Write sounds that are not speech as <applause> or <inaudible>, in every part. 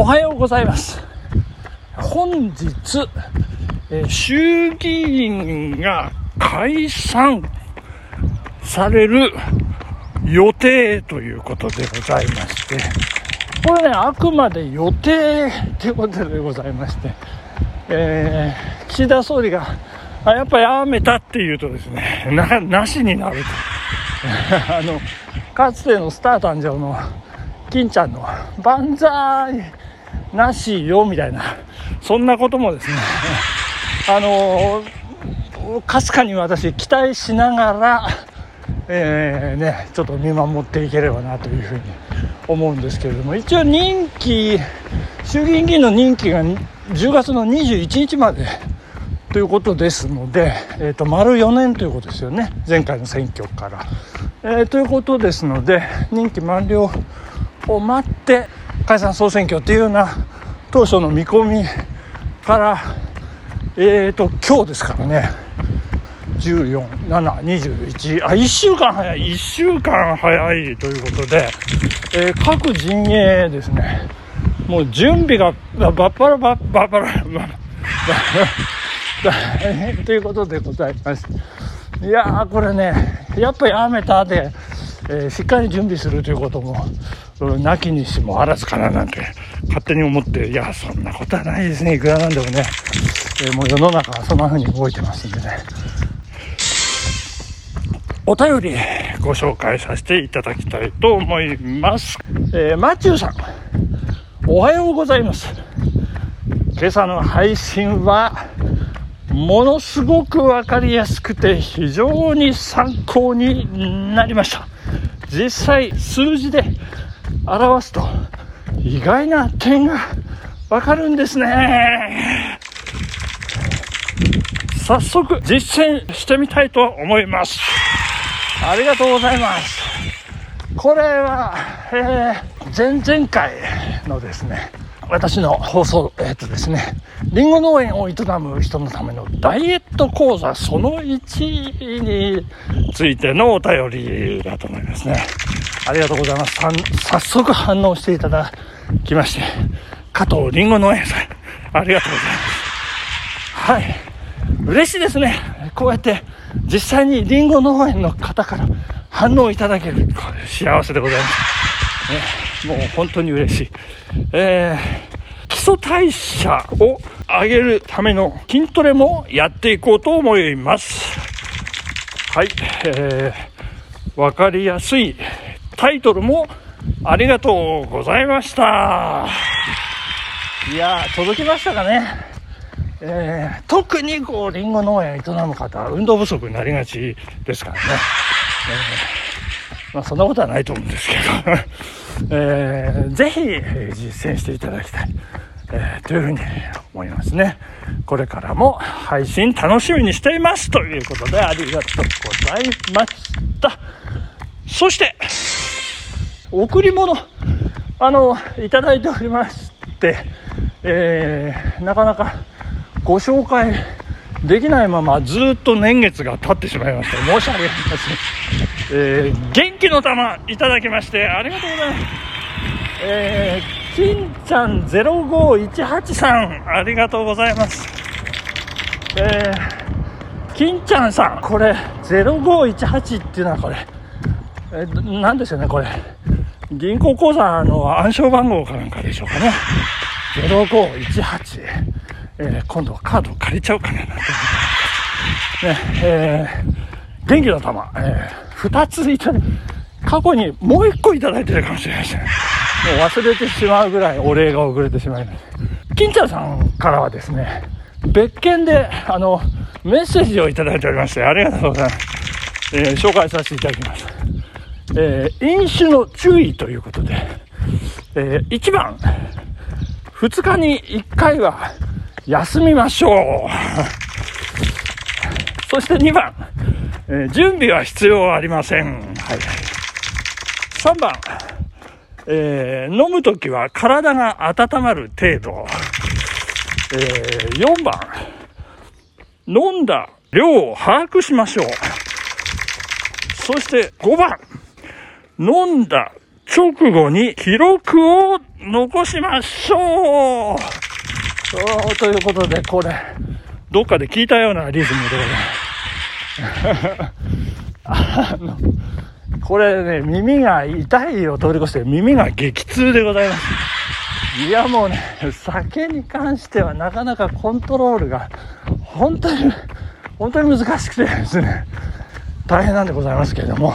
おはようございます。本日、え衆議院が解散される予定ということでございまして、これね、あくまで予定ということでございまして、えー岸田総理が、あやっぱやめたっていうとですね、な、なしになると。<laughs> あの、かつてのスター誕生の金ちゃんの万歳なしよみたいな、<laughs> そんなこともですね、<laughs> あの、かすかに私期待しながら、<laughs> えーね、ちょっと見守っていければなというふうに思うんですけれども、一応任期、衆議院議員の任期が10月の21日までということですので、えー、と丸4年ということですよね、前回の選挙から。えーということですので、任期満了を待って、解散・総選挙というような当初の見込みから、えーと今日ですからね、14、7、21、あ、1週間早い、1週間早いということで、えー各陣営ですね、もう準備がバッパラバッバッパラバッバ大変ということでございます。いやー、これね、やっぱやめたで、えーしっかり準備するということも、うんなきにしもあらずかななんて、勝手に思って、いや、そんなことはないですね、いくらなんでもね、えーもう世の中はそんな風に動いてますんでね。お便りご紹介させていただきたいと思います。えーマチューさん、おはようございます。今朝の配信は、ものすごくわかりやすくて非常に参考になりました。実際数字で表すと意外な点がわかるんですね。早速実践してみたいと思います。ありがとうございます。これは、えー前々回のですね、私の放送、えっ、とですね、リンゴ農園を営む人のためのダイエット講座その1についてのお便りだと思いますね。ありがとうございます。早速反応していただきまして、加藤リンゴ農園さん、ありがとうございます。はい。嬉しいですね。こうやって実際にリンゴ農園の方から反応いただける。幸せでございます。ね、もう本当に嬉しい。えー、基礎代謝を上げるための筋トレもやっていこうと思います。はい。えー、わかりやすいタイトルもありがとうございました。いや、届きましたかね。えー特にこうリンゴ農園を営む方は運動不足になりがちですからね、えーまあ、そんなことはないと思うんですけど、<laughs> えーぜひ実践していただきたい、えーというふうに思いますね。これからも配信楽しみにしています。ということでありがとうございました。そして贈り物あのいただいておりまして、えーなかなかご紹介できないままずっと年月が経ってしまいまして申し訳ありません、えー元気の玉いただきましてありがとうございます。えー、金ちゃん0518さんありがとうございます。えー、金ちゃんさんこれ0518っていうのはこれえー、なんですよねこれ。銀行口座の暗証番号かなんかでしょうかね。0518、えー今度はカード借りちゃおうかななんて思ってねえー元気の玉、えー2ついた。だ過去にもう1個いただいてるかもしれないですね。もう忘れてしまうぐらいお礼が遅れてしまいました金ちゃんさんからはですね別件であのメッセージをいただいておりましてありがとうございます、えー紹介させていただきます。えー飲酒の注意ということで、え1番、2日に1回は休みましょう。そして2番、えー準備は必要ありません。はい。3番、えー飲むときは体が温まる程度。えー4番、飲んだ量を把握しましょう。そして5番、飲んだ直後に記録を残しましょうそうということで、これ、どっかで聞いたようなリズムでございます。あの、これね、耳が痛いを通り越して耳が激痛でございます。いやもうね、酒に関してはなかなかコントロールが本当に、本当に難しくてですね、大変なんでございますけれども、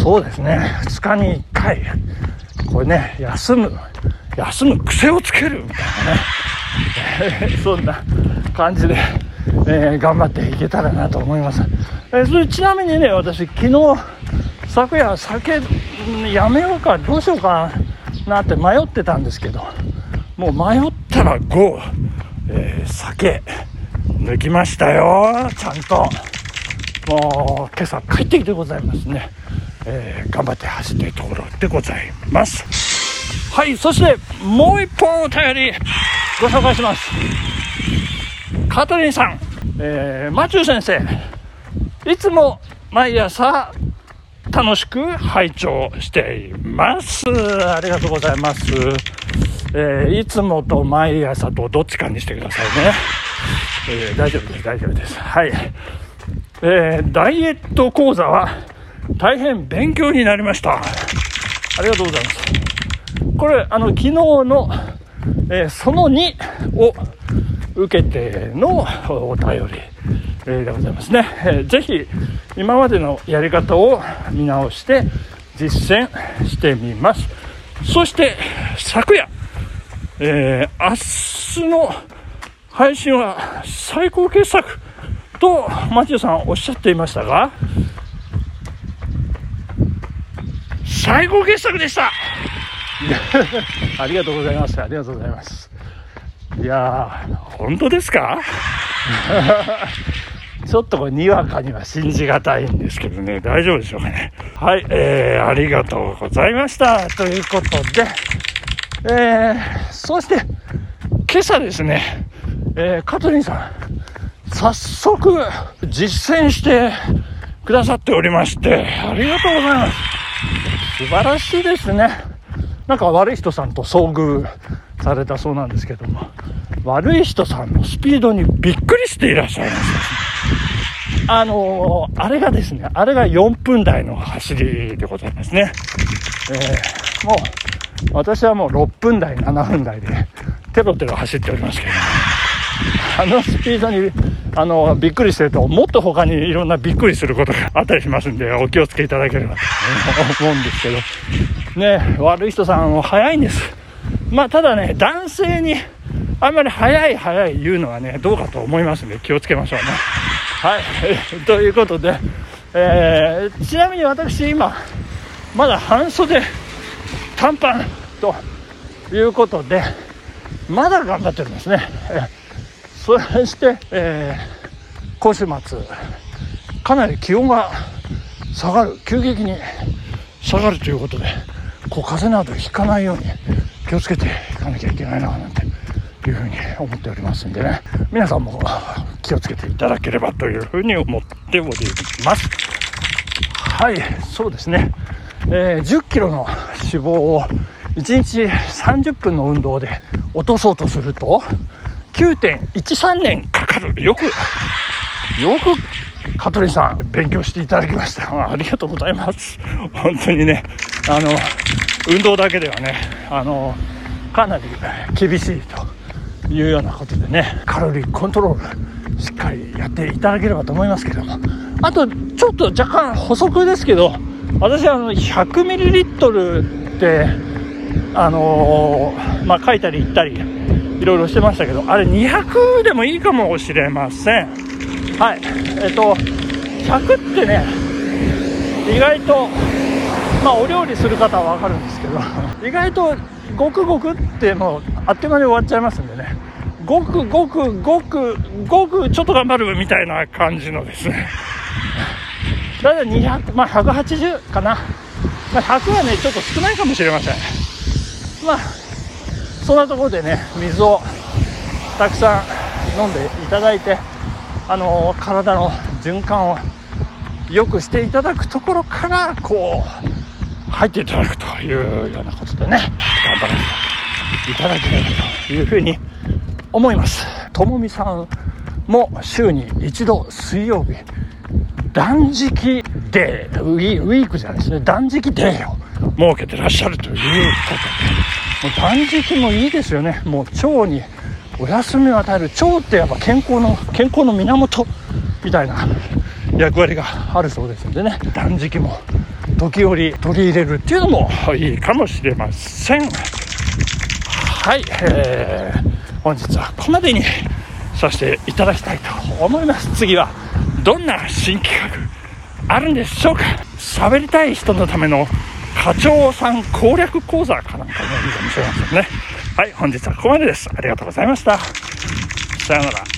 そうですね、2日に1回、これね、休む、休む癖をつけるみたいなね、<laughs> そんな感じで、えー、頑張っていけたらなと思います。えー、それちなみにね、私、昨日、昨夜、酒やめようか、どうしようかなって迷ってたんですけど、もう迷ったら5、えー、酒、抜きましたよ、ちゃんと。もう、今朝帰ってきてございますね。えー、頑張って走っているところでございます。はい、そしてもう一本お便りご紹介します。カトリンさん、えー、マチュー先生、いつも毎朝楽しく拝聴しています。ありがとうございます。えー、いつもと毎朝とどっちかにしてくださいね。えー、大丈夫です、大丈夫です。はい。えー、ダイエット講座は大変勉強になりました。ありがとうございます。これ、あの、昨日の、えー、その2を受けてのお便り、えー、でございますね。えー、ぜひ、今までのやり方を見直して実践してみます。そして、昨夜、えー、明日の配信は最高傑作とマチューさんおっしゃっていましたが、最高傑作でした <laughs> ありがとうございます。ありがとうございます。いやー、本当ですか？<laughs> ちょっとこれにわかには信じがたいんですけどね、大丈夫でしょうかね。はい、えー、ありがとうございました。ということで、えー、そして、今朝ですね、えー、カトリンさん、早速、実践してくださっておりまして、ありがとうございます。素晴らしいですね。なんか悪い人さんと遭遇されたそうなんですけども、悪い人さんのスピードにびっくりしていらっしゃいます。あのー、あれがですね、あれが4分台の走りでございますね。えー、もう、私はもう6分台、7分台で、テロテロ走っておりますけど、あのスピードにあのびっくりしてるともっと他にいろんなびっくりすることが <laughs> あったりしますんでお気をつけいただければと <laughs> 思うんですけど。ね悪い人さんは早いんです。まあただね男性にあんまり早い早い言うのはねどうかと思いますんで気をつけましょうね。はい。<laughs> ということで、えー、ちなみに私今まだ半袖短パンということでまだ頑張ってるんですね、そして、えー、今週末かなり気温が下がる。急激に下がるということでこう風邪などひかないように気をつけていかなきゃいけないななんていうふうに思っておりますんでね。皆さんも気をつけていただければというふうに思っております。はいそうですね、えー、1 0キロの脂肪を1日30分の運動で落とそうとすると9.13年かかる。よく、よく、香取さん、勉強していただきました。ありがとうございます。本当にね、あの、運動だけではね、あの、かなり厳しいというようなことでね、カロリーコントロール、しっかりやっていただければと思いますけども。あと、ちょっと若干補足ですけど、私はあの、100ml って、あのー、まあ、書いたり言ったり、いろいろしてましたけど、あれ200でもいいかもしれません。はい。えっと、100ってね、意外と、まあお料理する方はわかるんですけど、<laughs> 意外とごくごくってもうあっという間に終わっちゃいますんでね、ごくごくごくごくちょっと頑張るみたいな感じのですね、だいたい200、まあ180かな。まあ、100はね、ちょっと少ないかもしれません。まあそんなところでね水をたくさん飲んでいただいてあの体の循環を良くしていただくところからこう入っていただくというようなことでね、頑張らせていただければというふうに思います。ともみさんも週に一度水曜日、断食デー、ウィークじゃないですね、断食デーを設けてらっしゃるということで、う断食もいいですよね。もう腸にお休みを与える。腸ってやっぱ健康の、健康の源みたいな役割があるそうですのでね、断食も時折取り入れるっていうのもいいかもしれません。はい、えー、本日はここまでにさせていただきたいと思います。次はどんな新企画あるんでしょうか喋りたい人のための課長さん攻略講座かなんかもいいかもしれませんね。はい、本日はここまでです。ありがとうございました。さようなら。